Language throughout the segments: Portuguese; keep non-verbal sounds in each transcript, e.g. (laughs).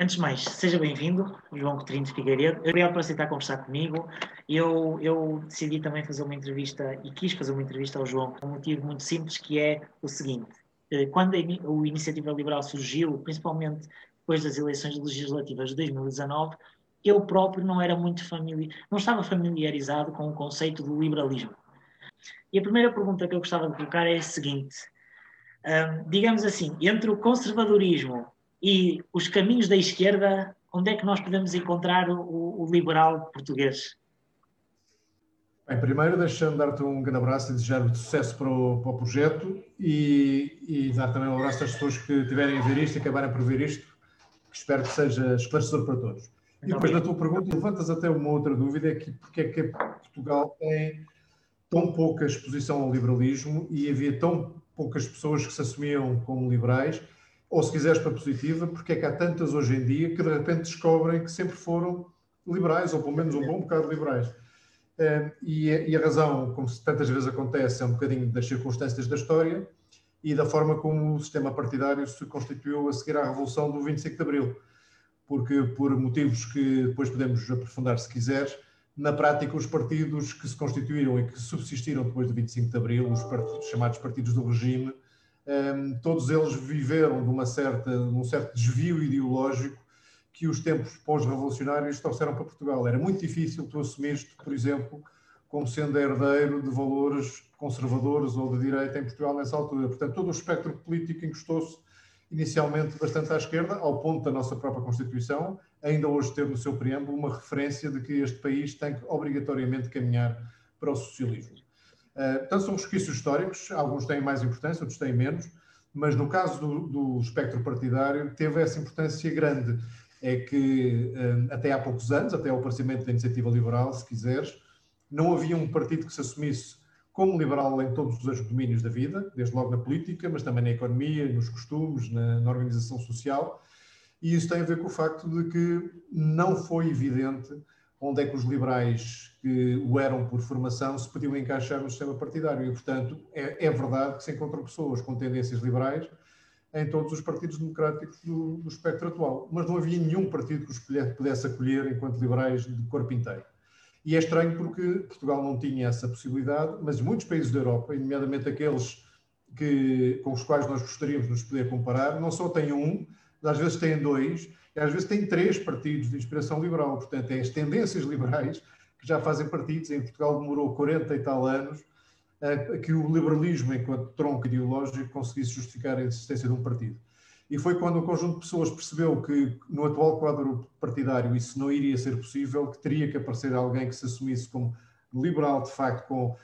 Antes de mais, seja bem-vindo, João Coutinho de Figueiredo. Obrigado por aceitar conversar comigo. Eu, eu decidi também fazer uma entrevista e quis fazer uma entrevista ao João por um motivo muito simples, que é o seguinte. Eh, quando a, Iniciativa Liberal surgiu, principalmente depois das eleições legislativas de 2019, eu próprio não era muito familiar, não estava familiarizado com o conceito do liberalismo. E a primeira pergunta que eu gostava de colocar é a seguinte: digamos assim, entre o conservadorismo e os caminhos da esquerda, onde é que nós podemos encontrar o, o liberal português? Bem, primeiro deixa-me dar-te um grande abraço e desejar sucesso para o, para o projeto e, e, dar também um abraço às pessoas que tiverem a ver isto e acabarem por ver isto, que espero que seja esclarecedor para todos. E depois na tua pergunta levantas até uma outra dúvida, é que porque é que Portugal tem tão pouca exposição ao liberalismo e havia tão poucas pessoas que se assumiam como liberais, ou se quiseres para positiva, porque é que há tantas hoje em dia que de repente descobrem que sempre foram liberais, ou pelo menos um bom bocado liberais. E a razão, como tantas vezes acontece, é um bocadinho das circunstâncias da história e da forma como o sistema partidário se constituiu a seguir à Revolução do 25 de Abril. Porque, por motivos que depois podemos aprofundar se quiseres, na prática, os partidos que se constituíram e que subsistiram depois do 25 de Abril, os partidos, chamados partidos do regime, todos eles viveram de, uma certa, um certo desvio ideológico que os tempos pós-revolucionários trouxeram para Portugal. Era muito difícil tu assumires por exemplo, como sendo herdeiro de valores conservadores ou de direita em Portugal nessa altura. Portanto, todo o espectro político encostou-se inicialmente bastante à esquerda, ao ponto da nossa própria Constituição, ainda hoje ter no seu preâmbulo uma referência de que este país tem que obrigatoriamente caminhar para o socialismo. Uh, portanto, são resquícios históricos, alguns têm mais importância, outros têm menos, mas no caso do, do espectro partidário teve essa importância grande. É que uh, até há poucos anos, até ao aparecimento da iniciativa liberal, se quiseres, não havia um partido que se assumisse como liberal em todos os domínios da vida, desde logo na política, mas também na economia, nos costumes, na, na organização social, e isso tem a ver com o facto de que não foi evidente onde é que os liberais que o eram por formação se podiam encaixar no sistema partidário. E, portanto, é, é verdade que se encontram pessoas com tendências liberais em todos os partidos democráticos do, do, espectro atual. Mas não havia nenhum partido que os pudesse acolher enquanto liberais de corpo inteiro. E é estranho porque Portugal não tinha essa possibilidade, mas muitos países da Europa, nomeadamente aqueles que, com os quais nós gostaríamos de nos poder comparar, não só têm um, às vezes têm dois, e às vezes têm três partidos de inspiração liberal. Portanto, é as tendências liberais que já fazem partidos. Em Portugal demorou 40 e tal anos a que o liberalismo, enquanto tronco ideológico, conseguisse justificar a existência de um partido. E foi quando um conjunto de pessoas percebeu que, no atual quadro partidário, isso não iria ser possível, que teria que aparecer alguém que se assumisse como liberal, de facto, com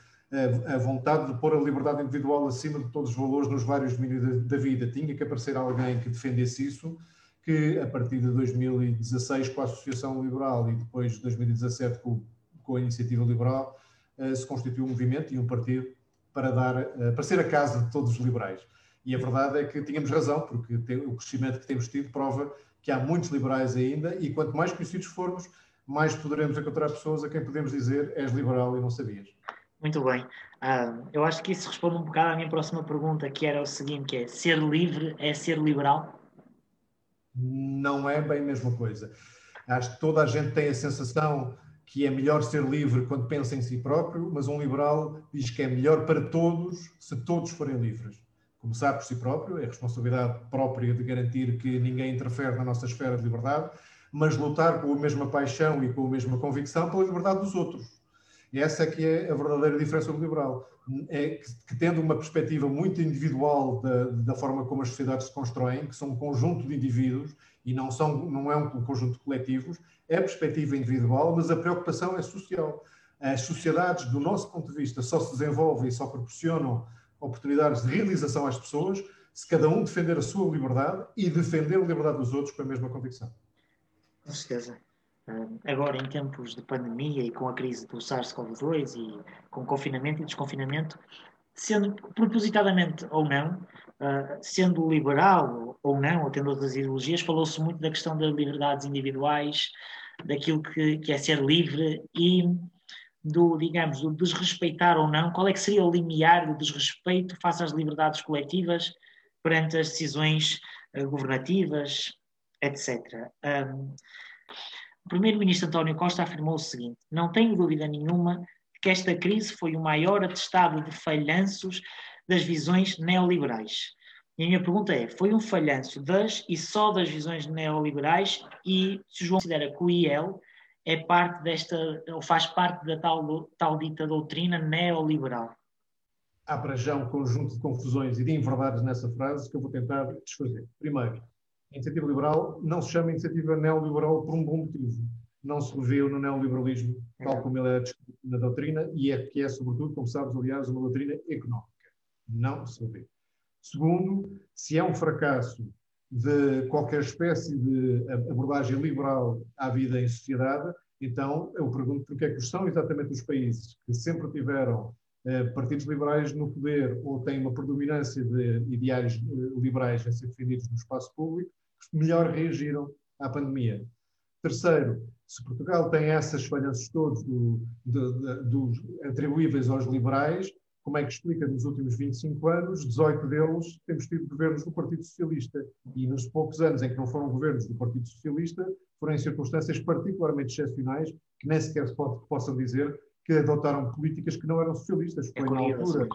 a vontade de pôr a liberdade individual acima de todos os valores nos vários domínios da, vida. Tinha que aparecer alguém que defendesse isso, que a partir de 2016, com a Associação Liberal e depois de 2017 com, com a Iniciativa Liberal, uh, se constituiu um movimento e um partido para, dar, uh, para ser a casa de todos os liberais. E a verdade é que tínhamos razão, porque o crescimento que temos tido prova que há muitos liberais ainda e quanto mais conhecidos formos, mais poderemos encontrar pessoas a quem podemos dizer és liberal e não sabias. Muito bem. Uh, eu acho que isso responde um bocado à minha próxima pergunta, que era o seguinte, que é ser livre é ser liberal? Não é bem a mesma coisa. Acho que toda a gente tem a sensação que é melhor ser livre quando pensa em si próprio, mas um liberal diz que é melhor para todos se todos forem livres. Começar por si próprio, é responsabilidade própria de garantir que ninguém interfere na nossa esfera de liberdade, mas lutar com a mesma paixão e com a mesma convicção pela liberdade dos outros essa é que é a verdadeira diferença do liberal. É que, que tendo uma perspectiva muito individual da, da, forma como as sociedades se constroem, que são um conjunto de indivíduos e não, são, não é um conjunto de coletivos, é perspectiva individual, mas a preocupação é social. As sociedades, do nosso ponto de vista, só se desenvolvem e só proporcionam oportunidades de realização às pessoas se cada um defender a sua liberdade e defender a liberdade dos outros com a mesma convicção. Com certeza agora em tempos de pandemia e com a crise do SARS-CoV-2 e com confinamento e desconfinamento, sendo propositadamente ou não, ah, sendo liberal ou não, ou tendo outras ideologias, falou-se muito da questão das liberdades individuais, daquilo que, que é ser livre e do, digamos, do desrespeitar ou não, qual é que seria o limiar do desrespeito face às liberdades coletivas perante as decisões ah, governativas, etc. Um, o primeiro-ministro António Costa afirmou o seguinte: Não tenho dúvida nenhuma de que esta crise foi o maior atestado de falhanços das visões neoliberais. E a minha pergunta é: foi um falhanço das e só das visões neoliberais? E se João considera que o IEL é parte desta, ou faz parte da tal, tal dita doutrina neoliberal? Há para já um conjunto de confusões e de inverdades nessa frase que eu vou tentar desfazer. Primeiro, a iniciativa liberal não se chama iniciativa neoliberal por um bom motivo. Não se revê no neoliberalismo tal como ele é descrito na doutrina e é que é, sobretudo, como sabes, aliás, uma doutrina económica. Não se revê. Segundo, se é um fracasso de qualquer espécie de abordagem liberal à vida em sociedade, então eu pergunto porque é que são exatamente os países que sempre tiveram eh, partidos liberais no poder ou têm uma predominância de ideais eh, liberais a ser defendidos no espaço público, melhor reagiram à pandemia. Terceiro, se Portugal tem essas falhanças todos do, de, de, dos atribuíveis aos liberais, como é que explica nos últimos 25 anos, 18 deles temos tido governos do Partido Socialista e nos poucos anos em que não foram governos do Partido Socialista foram em circunstâncias particularmente excepcionais que nem sequer se pode, possam dizer que adotaram políticas que não eram socialistas. Foi, é na altura,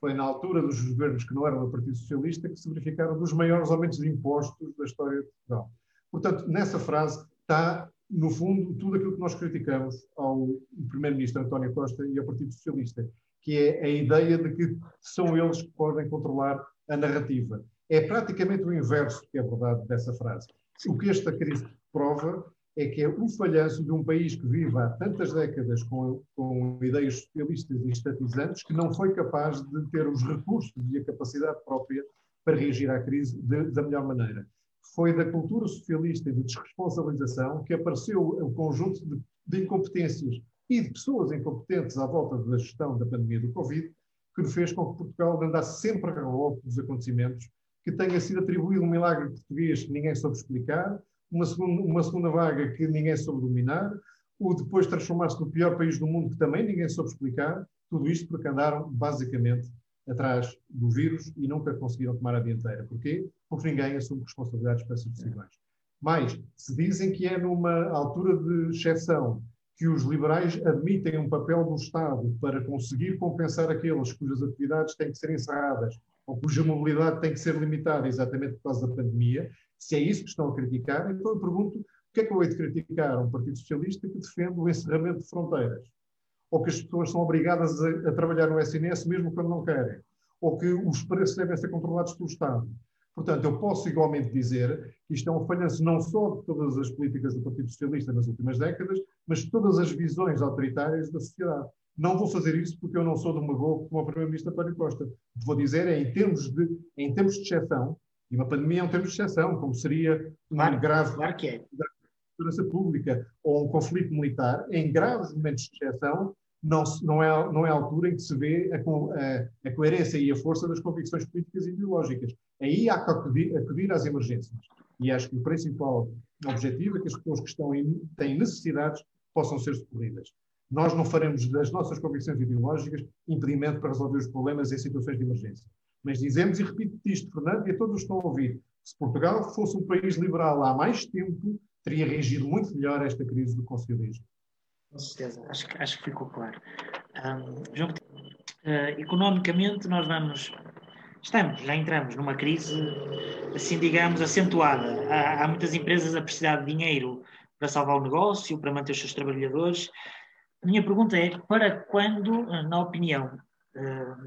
foi na altura dos governos que não eram do Partido Socialista que se verificaram dos maiores aumentos de impostos da história de Portugal. Portanto, nessa frase está, no fundo, tudo aquilo que nós criticamos ao Primeiro-Ministro António Costa e ao Partido Socialista que é a ideia de que são eles que podem controlar a narrativa. É praticamente o inverso que é verdade dessa frase. O que esta crise prova é que é o falhanço de um país que vive há tantas décadas com, com ideias socialistas e estatizantes que não foi capaz de ter os recursos e a capacidade própria para reagir à crise de, da melhor maneira. Foi da cultura socialista e de desresponsabilização que apareceu o conjunto de, de incompetências e de pessoas incompetentes à volta da gestão da pandemia do Covid, que fez com que Portugal andasse sempre a reboque dos acontecimentos, que tenha sido atribuído um milagre português que ninguém soube explicar, uma segunda, uma segunda vaga que ninguém soube dominar, o depois transformar-se no pior país do mundo que também ninguém soube explicar, tudo isto porque andaram basicamente atrás do vírus e nunca conseguiram tomar a dianteira. Porquê? Porque ninguém assume responsabilidades para essas decisões. Mais, se dizem que é numa altura de exceção que os liberais admitem um papel do Estado para conseguir compensar aqueles cujas atividades têm que ser encerradas ou cuja mobilidade tem que ser limitada exatamente por causa da pandemia, se é isso que estão a criticar, então eu pergunto o que é que eu hei de criticar um Partido Socialista que defende o encerramento de fronteiras? Ou que as pessoas são obrigadas a, a trabalhar no SNS mesmo quando não querem? Ou que os preços devem ser controlados pelo Estado? Portanto, eu posso igualmente dizer que isto é um falhanço não só de todas as políticas do Partido Socialista nas últimas décadas, mas de todas as visões autoritárias da sociedade. Não vou fazer isso porque eu não sou demagogo como o Primeiro-Ministro António Costa. Vou dizer é em termos de, em termos de exceção, e uma pandemia é um termo de exceção, como seria uma claro, grave claro que é. segurança pública ou um conflito militar, em graves momentos de exceção, não, não, é, não é a altura em que se vê a, a, a, coerência e a força das convicções políticas e ideológicas. Aí há que acudir, acudir às emergências. E acho que o principal objetivo é que as pessoas que estão em, têm necessidades possam ser socorridas. Nós não faremos das nossas convicções ideológicas impedimento para resolver os problemas em situações de emergência. Mas dizemos, e repito isto, Fernando, e a todos estão a ouvir, se Portugal fosse um país liberal há mais tempo, teria reagido muito melhor a esta crise do conselherismo. Com certeza, acho, acho que ficou claro. Um, João, uh, economicamente, nós vamos. Estamos, já entramos numa crise, assim digamos, acentuada. Há, há muitas empresas a precisar de dinheiro para salvar o negócio, para manter os seus trabalhadores. A minha pergunta é: para quando, na opinião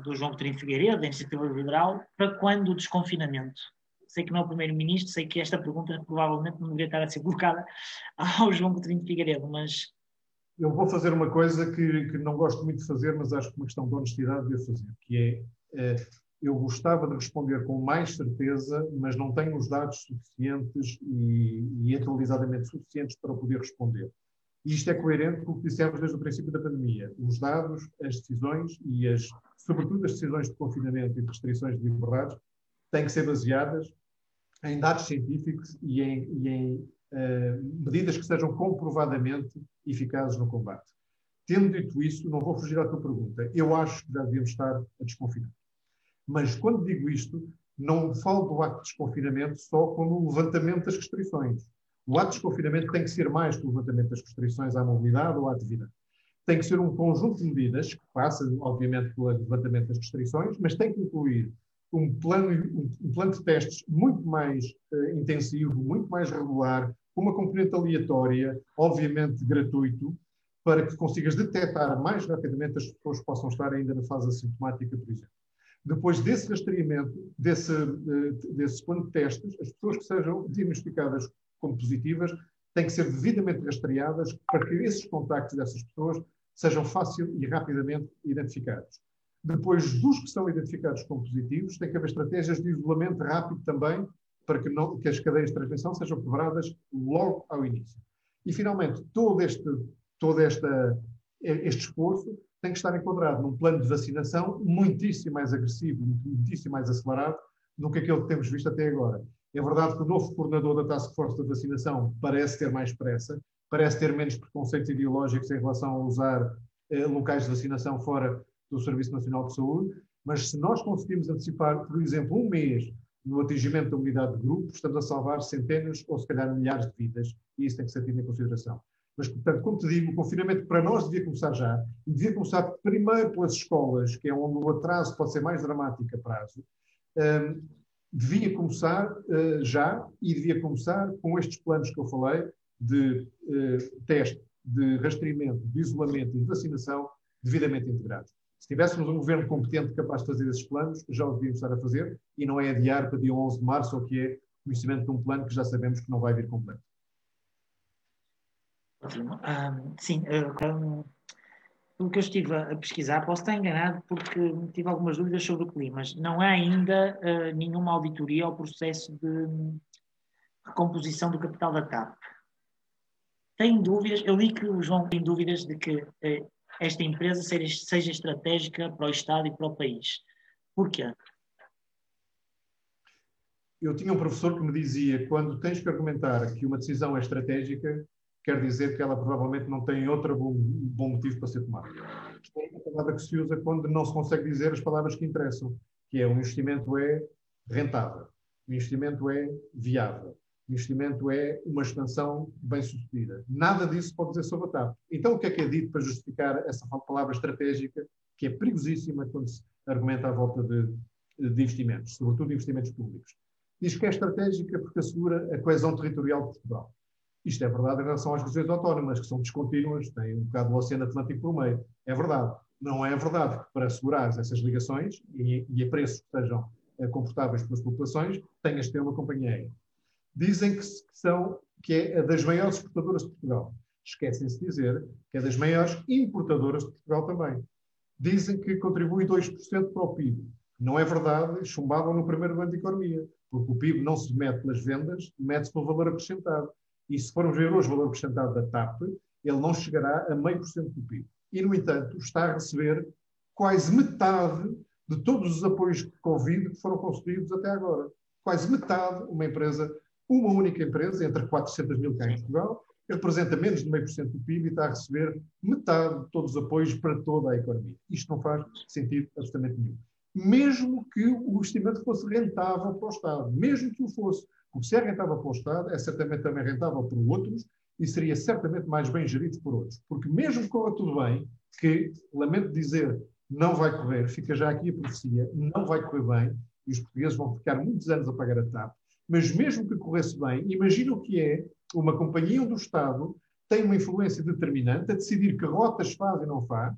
do João Coutinho Figueiredo, da Iniciativa Liberal, para quando o desconfinamento? Sei que não é o Primeiro-Ministro, sei que esta pergunta provavelmente não deveria estar a ser (laughs) colocada ao João Coutinho Figueiredo, mas eu vou fazer uma coisa que, que, não gosto muito de fazer, mas acho que uma questão de honestidade devo fazer, que é, é, eu gostava de responder com mais certeza, mas não tenho os dados suficientes e, e atualizadamente suficientes para poder responder. E isto é coerente com o que dissemos desde o princípio da pandemia. Os dados, as decisões e, as, sobretudo, as decisões de confinamento e de restrições de liberdades têm que ser baseadas em dados científicos e em, e em uh, medidas que sejam comprovadamente eficazes no combate. Tendo dito isso, não vou fugir à tua pergunta. Eu acho que já devíamos estar a desconfinar. Mas quando digo isto, não falo do ato de desconfinamento só como o levantamento das restrições. O ato de desconfinamento tem que ser mais que o levantamento das restrições à mobilidade ou à atividade. Tem que ser um conjunto de medidas que passa, obviamente, pelo levantamento das restrições, mas tem que incluir um plano, um, plano de testes muito mais uh, intensivo, muito mais regular, com uma componente aleatória, obviamente gratuito, para que consigas detectar mais rapidamente as pessoas que possam estar ainda na fase assintomática, por exemplo. Depois desse rastreamento, desse, uh, desse plano de testes, as pessoas que sejam diagnosticadas como positivas têm que ser devidamente rastreadas para que esses contactos dessas pessoas sejam fácil e rapidamente identificados. Depois dos que são identificados como positivos, tem que haver estratégias de isolamento rápido também, para que, não, que as cadeias de transmissão sejam quebradas logo ao início. E, finalmente, todo este, todo esta, este esforço tem que estar enquadrado num plano de vacinação muitíssimo mais agressivo, muitíssimo mais acelerado do que aquele que temos visto até agora. É verdade que o novo coordenador da Task Force da vacinação parece ter mais pressa, parece ter menos preconceitos ideológicos em relação a usar eh, locais de vacinação fora do Serviço Nacional de Saúde, mas se nós conseguimos antecipar, por exemplo, um mês no atingimento da unidade de grupo, estamos a salvar centenas ou se calhar milhares de vidas, e isso tem que ser tido em consideração. Mas, portanto, como te digo, o confinamento para nós devia começar já, e devia começar primeiro pelas escolas, que é onde o atraso pode ser mais dramático a prazo, um, devia começar uh, já e devia começar com estes planos que eu falei de uh, teste, de rastreamento, de isolamento e de vacinação devidamente integrados. Se tivéssemos um governo competente capaz de fazer esses planos, já o devíamos estar a fazer e não é adiar para dia 11 de março, ou que é conhecimento de um plano que já sabemos que não vai vir completo. Ótimo. Um, sim, um, pelo que eu estive a pesquisar, posso estar enganado porque tive algumas dúvidas sobre o clima, mas não há ainda uh, nenhuma auditoria ao processo de recomposição do capital da TAP. Tem dúvidas, eu li que o João tem dúvidas de que uh, esta empresa seja, seja estratégica para o Estado e para o país. Porquê? Eu tinha um professor que me dizia: quando tens que argumentar que uma decisão é estratégica, quer dizer que ela provavelmente não tem outro bom, bom motivo para ser tomada. É uma palavra que se usa quando não se consegue dizer as palavras que interessam, que é o investimento é rentável, o investimento é viável, investimento é uma expansão bem sucedida. Nada disso pode dizer sobre a TAP. Então, o que é que é dito para justificar essa palavra estratégica, que é perigosíssima quando se argumenta à volta de, de investimentos, sobretudo investimentos públicos? Diz que é estratégica porque assegura a coesão territorial de Portugal. Isto é verdade em relação às regiões autónomas, que são descontínuas, têm um bocado do Oceano Atlântico por meio. É verdade. Não é verdade que para assegurar essas ligações e, e a preços que sejam eh, confortáveis para as populações, tenhas de ter uma companhia aérea dizem que, são, que é das maiores exportadoras de Portugal. Esquecem-se de dizer que é das maiores importadoras de Portugal também. Dizem que contribui 2% para o PIB. Não é verdade, chumbavam no primeiro ano de economia, porque o PIB não se mete pelas vendas, mete-se pelo valor acrescentado. E se formos ver hoje o valor acrescentado da TAP, ele não chegará a meio por cento do PIB. E, no entanto, está a receber quase metade de todos os apoios de Covid que foram concedidos até agora. Quase metade, uma empresa uma única empresa, entre 400 mil cá em Portugal, representa menos de meio por cento do PIB e está a receber metade de todos os apoios para toda a economia. Isto não faz sentido absolutamente nenhum. Mesmo que o investimento fosse rentável para o Estado, mesmo que o fosse, porque se é rentável para o Estado, é certamente também rentável para outros e seria certamente mais bem gerido por outros. Porque mesmo que corra tudo bem, que, lamento dizer, não vai correr, fica já aqui a profecia, não vai correr bem, e os portugueses vão ficar muitos anos a pagar a TAP, mas mesmo que corresse bem, imagina o que é uma companhia do Estado tem uma influência determinante a decidir que rotas faz e não faz,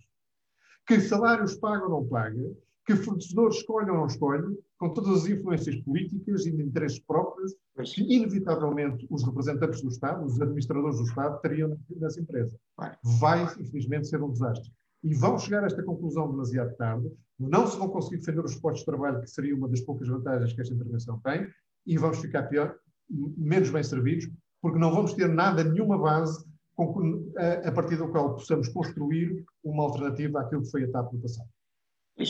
que salários paga ou não paga, que fornecedores escolhe ou não escolhe, com todas as influências políticas e de interesses próprios que, inevitavelmente, os representantes do Estado, os administradores do Estado, teriam nessa empresa. Vai, infelizmente, ser um desastre. E vão chegar a esta conclusão demasiado tarde, não se vão conseguir defender os postos de trabalho, que seria uma das poucas vantagens que esta intervenção tem, e vamos ficar pior, menos bem servidos, porque não vamos ter nada, nenhuma base com, a, a, partir da qual possamos construir uma alternativa àquilo que foi a TAP no passado.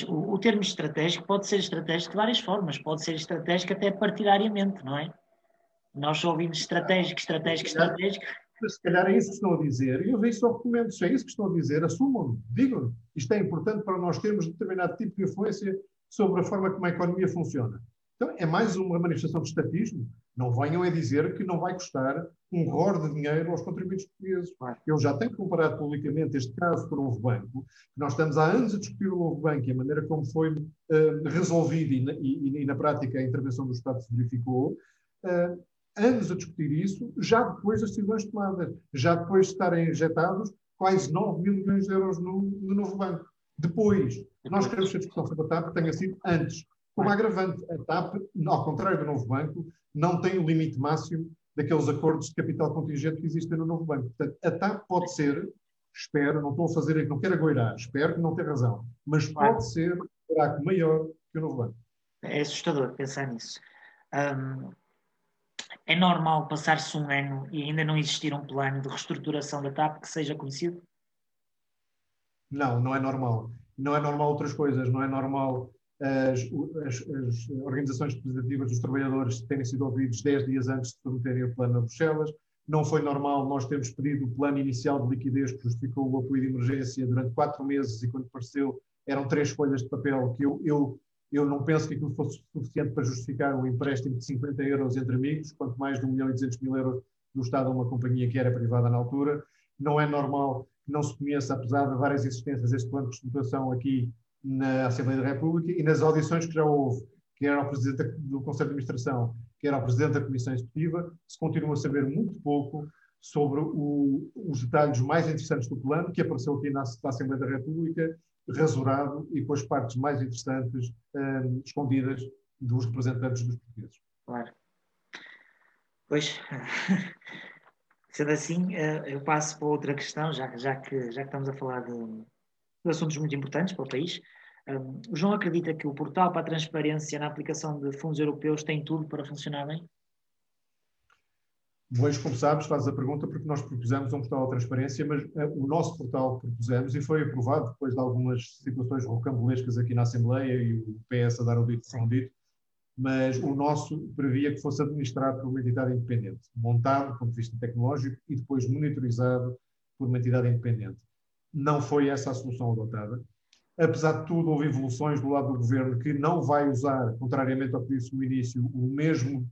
O, o termo estratégico pode ser estratégico de várias formas, pode ser estratégico até partidariamente, não é? Nós só ouvimos estratégico, estratégico, estratégico. Se calhar é isso que estão a dizer, e eu vejo só documentos, é isso que estão a dizer, assumam, digam. Isto é importante para nós termos determinado tipo de influência sobre a forma como a economia funciona Então, é mais uma manifestação de estatismo. Não venham a dizer que não vai custar um horror de dinheiro aos contribuintes portugueses. Eu já tenho comparado publicamente este caso com o Novo Banco. Nós estamos há anos a discutir o Novo Banco e a maneira como foi uh, resolvido e na, e, e na, prática a intervenção do Estado se verificou. Uh, anos a discutir isso, já depois das decisões tomadas, já depois de estarem injetados quase 9 mil milhões de euros no, no Novo Banco. Depois, nós queremos que a discussão sobre a TAP tenha sido antes. Como agravante, a TAP, ao contrário do Novo Banco, não tem o limite máximo daqueles acordos de capital contingente que existem no Novo Banco. Portanto, a TAP pode ser, espero, não estou a fazer, não quero agoirar, espero que não tenha razão, mas pode ser um buraco maior que o Novo Banco. É assustador pensar nisso. Um, é normal passar-se um ano e ainda não existir um plano de reestruturação da TAP que seja conhecido? Não, não é normal. Não é normal outras coisas. Não é normal as, as, as organizações representativas dos trabalhadores terem sido ouvidos 10 dias antes de submeterem o plano a Bruxelas. Não foi normal nós termos pedido o plano inicial de liquidez que justificou o apoio de emergência durante quatro meses e quando apareceu eram três folhas de papel que eu, eu eu não penso que aquilo fosse suficiente para justificar um empréstimo de 50 euros entre amigos, quanto mais de 1 milhão e 200 mil euros do Estado a uma companhia que era privada na altura. Não é normal que não se conheça, apesar de várias existências, este plano de reestruturação aqui na Assembleia da República e nas audições que já houve, que era o Presidente do Conselho de Administração, que era o Presidente da Comissão Executiva, se continua a saber muito pouco sobre o, os detalhes mais interessantes do plano, que apareceu aqui na, na Assembleia da República rasurado e com as partes mais interessantes um, escondidas dos representantes dos portugueses. Claro. Pois, (laughs) sendo assim, eh, eu passo para outra questão, já, já, que, já que estamos a falar de, assuntos muito importantes para o país. Um, o João acredita que o portal para a transparência na aplicação de fundos europeus tem tudo para funcionar bem? Hoje, como sabes, fazes a pergunta porque nós propusemos um portal de transparência, mas uh, o nosso portal que propusemos, e foi aprovado depois de algumas situações rocambolescas aqui na Assembleia e o PS a dar o dito por dito, mas o nosso previa que fosse administrado por uma entidade independente, montado do ponto de vista tecnológico e depois monitorizado por uma entidade independente. Não foi essa a solução adotada. Apesar de tudo, houve evoluções do lado do governo que não vai usar, contrariamente ao que disse no início, o mesmo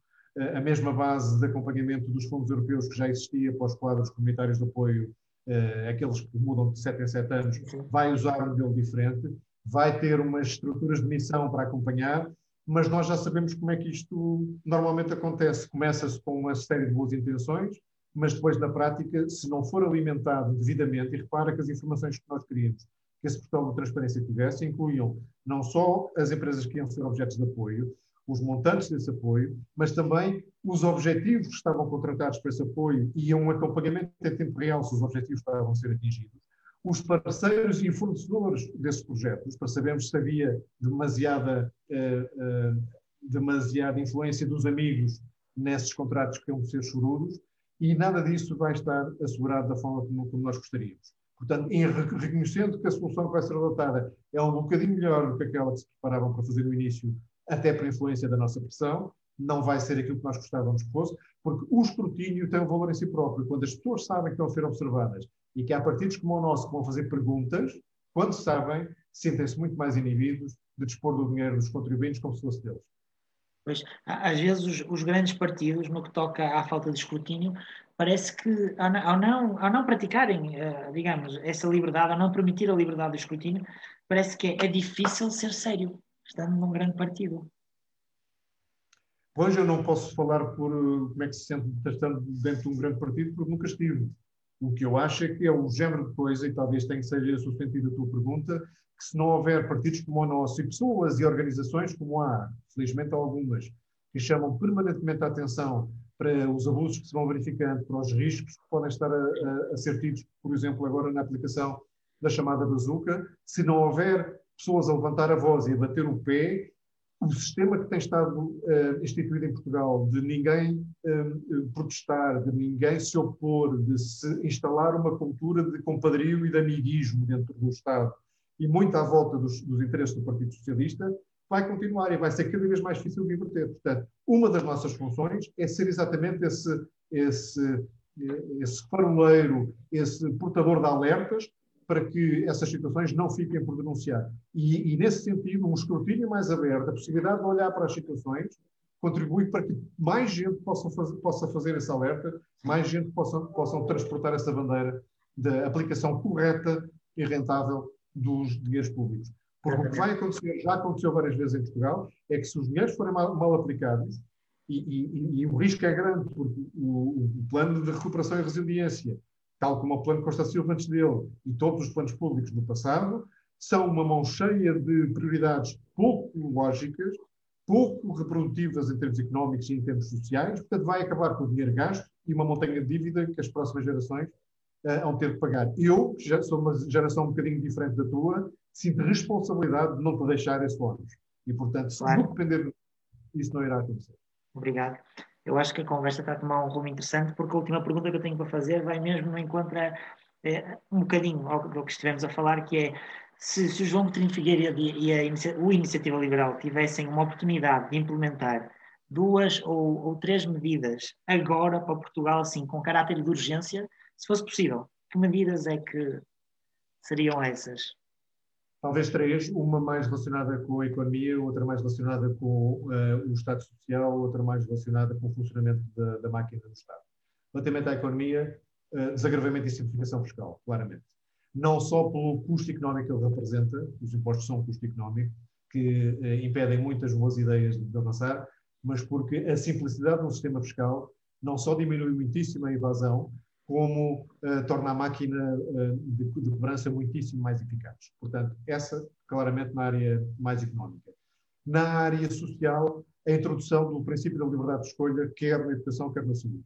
a mesma base de acompanhamento dos fundos europeus que já existia para os quadros comunitários de apoio, uh, aqueles que mudam de 7 em 7 anos, vai usar um modelo diferente, vai ter umas estruturas de missão para acompanhar, mas nós já sabemos como é que isto normalmente acontece. Começa-se com uma série de boas intenções, mas depois, na prática, se não for alimentado devidamente, e repara que as informações que nós queríamos que esse portal de transparência tivesse incluíam não só as empresas que iam ser objetos de apoio, os montantes desse apoio, mas também os objetivos que estavam contratados para esse apoio e um acompanhamento em tempo real se os objetivos estavam a ser atingidos, os parceiros e fornecedores desses projetos, para sabermos se havia demasiada, uh, uh, demasiada influência dos amigos nesses contratos que iam ser chorudos, e nada disso vai estar assegurado da forma como, como nós gostaríamos. Portanto, em reconhecendo que a solução que vai ser adotada é um bocadinho melhor do que aquela que se preparavam para fazer no início até por influência da nossa pressão, não vai ser aquilo que nós gostávamos que fosse, porque o escrutínio tem um valor em si próprio. Quando as pessoas sabem que vão ser observadas e que há partidos como o nosso que vão fazer perguntas, quando sabem, sentem-se muito mais inibidos de dispor do dinheiro dos contribuintes como se fosse deles. Pois, às vezes os, os, grandes partidos, no que toca à falta de escrutínio, parece que ao não, ao não, ao não praticarem, uh, digamos, essa liberdade, ao não permitir a liberdade de escrutínio, parece que é, é difícil ser sério estando num grande partido. Pois eu não posso falar por eh, como é que se sente estando dentro de um grande partido, porque nunca estive. O que eu acho é que é o género de coisa, e talvez tenha que seja esse o sentido da tua pergunta, que se não houver partidos como o nosso e pessoas e organizações como há, felizmente há algumas, que chamam permanentemente a atenção para os abusos que se vão verificando, para os riscos que podem estar a, a, a ser tidos, por exemplo, agora na aplicação da chamada bazuca, se não houver pessoas a levantar a voz e a bater o pé, o sistema que tem estado uh, instituído em Portugal de ninguém uh, protestar, de ninguém se opor, de se instalar uma cultura de compadrio e de amiguismo dentro do Estado e muito à volta dos, dos interesses do Partido Socialista, vai continuar e vai ser cada vez mais difícil de inverter. Portanto, uma das nossas funções é ser exatamente esse, esse, esse faroleiro, esse portador de alertas, para que essas situações não fiquem por denunciar. E, e, nesse sentido, um escrutínio mais aberto, a possibilidade de olhar para as situações, contribui para que mais gente possa fazer, possa fazer esse alerta, mais gente possa, possa transportar essa bandeira da aplicação correta e rentável dos dinheiros públicos. Porque o que vai acontecer, já aconteceu várias vezes em Portugal, é que se os dinheiros forem mal, mal aplicados, e, e, e, o risco é grande, porque o, o, plano de recuperação e resiliência, tal como o plano Costa Silva antes dele, e todos os planos públicos do passado, são uma mão cheia de prioridades pouco lógicas, pouco reprodutivas em termos económicos e em termos sociais, portanto vai acabar com o dinheiro gasto e uma montanha de dívida que as próximas gerações uh, vão ter que pagar. Eu, que já sou uma geração um bocadinho diferente da tua, sinto responsabilidade de não te deixar esse ónus. E, portanto, se claro. depender isso não irá acontecer. Obrigado. Eu acho que a conversa está a tomar um rumo interessante, porque a última pergunta que eu tenho para fazer vai mesmo no encontro a, é, um bocadinho ao, do que estivemos a falar, que é se, se o João Coutinho Figueiredo e a Inicia, o Iniciativa Liberal tivessem uma oportunidade de implementar duas ou, ou, três medidas agora para Portugal, assim, com caráter de urgência, se fosse possível, que medidas é que seriam essas? talvez três, uma mais relacionada com a economia, outra mais relacionada com uh, o Estado Social, outra mais relacionada com o funcionamento da, da máquina do Estado. Relativamente à economia, uh, desagravamento e simplificação fiscal, claramente. Não só pelo custo económico que ele representa, os impostos são um custo económico, que uh, impedem muitas boas ideias de, de avançar, mas porque a simplicidade do sistema fiscal não só diminui muitíssimo a evasão, como uh, torna a máquina uh, de, de, cobrança muitíssimo mais eficaz. Portanto, essa claramente na área mais económica. Na área social, a introdução do princípio da liberdade de escolha, quer na educação, quer na saúde.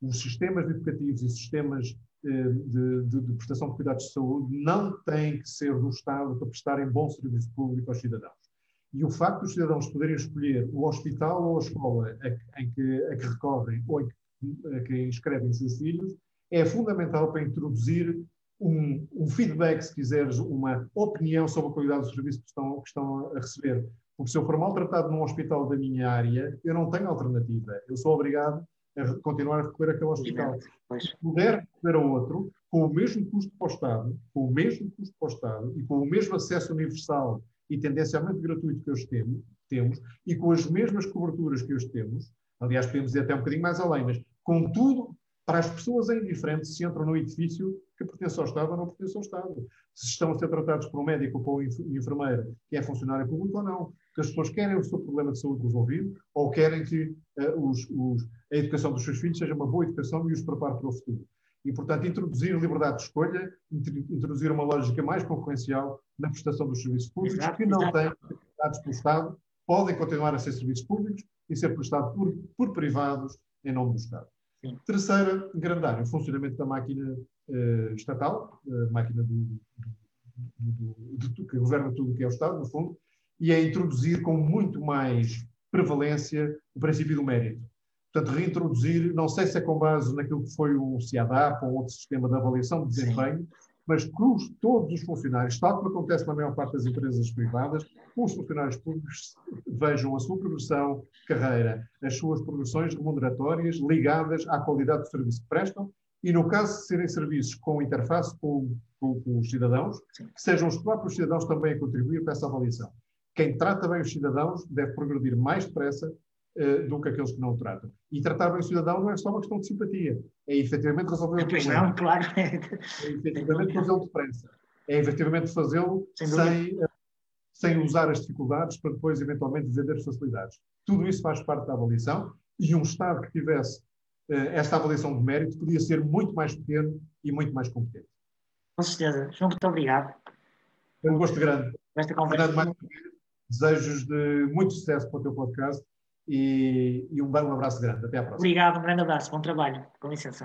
Os sistemas educativos e sistemas uh, de, de, de, prestação de cuidados de saúde não têm que ser do Estado para prestarem bom serviço público aos cidadãos. E o facto dos cidadãos poderem escolher o hospital ou a escola a, em que, a que recorrem ou em que, a que inscrevem os seus filhos é fundamental para introduzir um, um, feedback, se quiseres, uma opinião sobre a qualidade do serviço que estão, que estão a receber. Porque se eu for maltratado num hospital da minha área, eu não tenho alternativa. Eu sou obrigado a continuar a recorrer àquele hospital. Se puder recorrer a outro, com o mesmo custo para o Estado, com o mesmo custo para o Estado e com o mesmo acesso universal e tendencialmente gratuito que hoje temos, temos e com as mesmas coberturas que hoje temos, aliás, podemos ir até um bocadinho mais além, mas com tudo para as pessoas é indiferente se entram no edifício que pertence ao Estado ou não pertence ao Estado. Se estão a ser tratados por um médico ou por um enfermeiro que é funcionário público ou não. Que as pessoas querem o seu problema de saúde resolvido ou querem que uh, os, os, a educação dos seus filhos seja uma boa educação e os prepare para o futuro. E, portanto, introduzir liberdade de escolha, introduzir uma lógica mais concorrencial na prestação dos serviços públicos, exato, que não exato. têm prestados pelo Estado, podem continuar a ser serviços públicos e ser prestados por, por privados em nome do Estado. Sim. Terceira grande área, o funcionamento da máquina uh, estatal, a máquina do, do, do, do, que governa tudo o que é o Estado, no fundo, e é introduzir com muito mais prevalência o princípio do mérito. Portanto, reintroduzir, não sei se é com base naquilo que foi o CIADAP ou outro sistema de avaliação de desempenho, Sim mas os, todos os funcionários, tal como acontece na maior parte das empresas privadas, os funcionários públicos vejam a sua progressão de carreira, as suas progressões remuneratórias ligadas à qualidade do serviço que prestam e, no caso de serem serviços com interface com, com, com os cidadãos, que sejam os próprios cidadãos também a contribuir para essa avaliação. Quem trata bem os cidadãos deve progredir mais depressa uh, do que aqueles que não o tratam. E tratar bem o cidadão não é só uma questão de simpatia, é efetivamente resolver o problema. Não, claro. É efetivamente fazê-lo depressa. É efetivamente fazê-lo sem, sem, uh, sem usar as dificuldades para depois, eventualmente, vender as facilidades. Tudo isso faz parte da avaliação e um Estado que tivesse uh, esta avaliação de mérito podia ser muito mais pequeno e muito mais competente. Com certeza. João, muito obrigado. É um gosto grande. Esta conversa. Mais desejos de muito sucesso para o teu podcast e, e um, um abraço grande. Até à próxima. Obrigado, um grande abraço, bom trabalho. Com licença.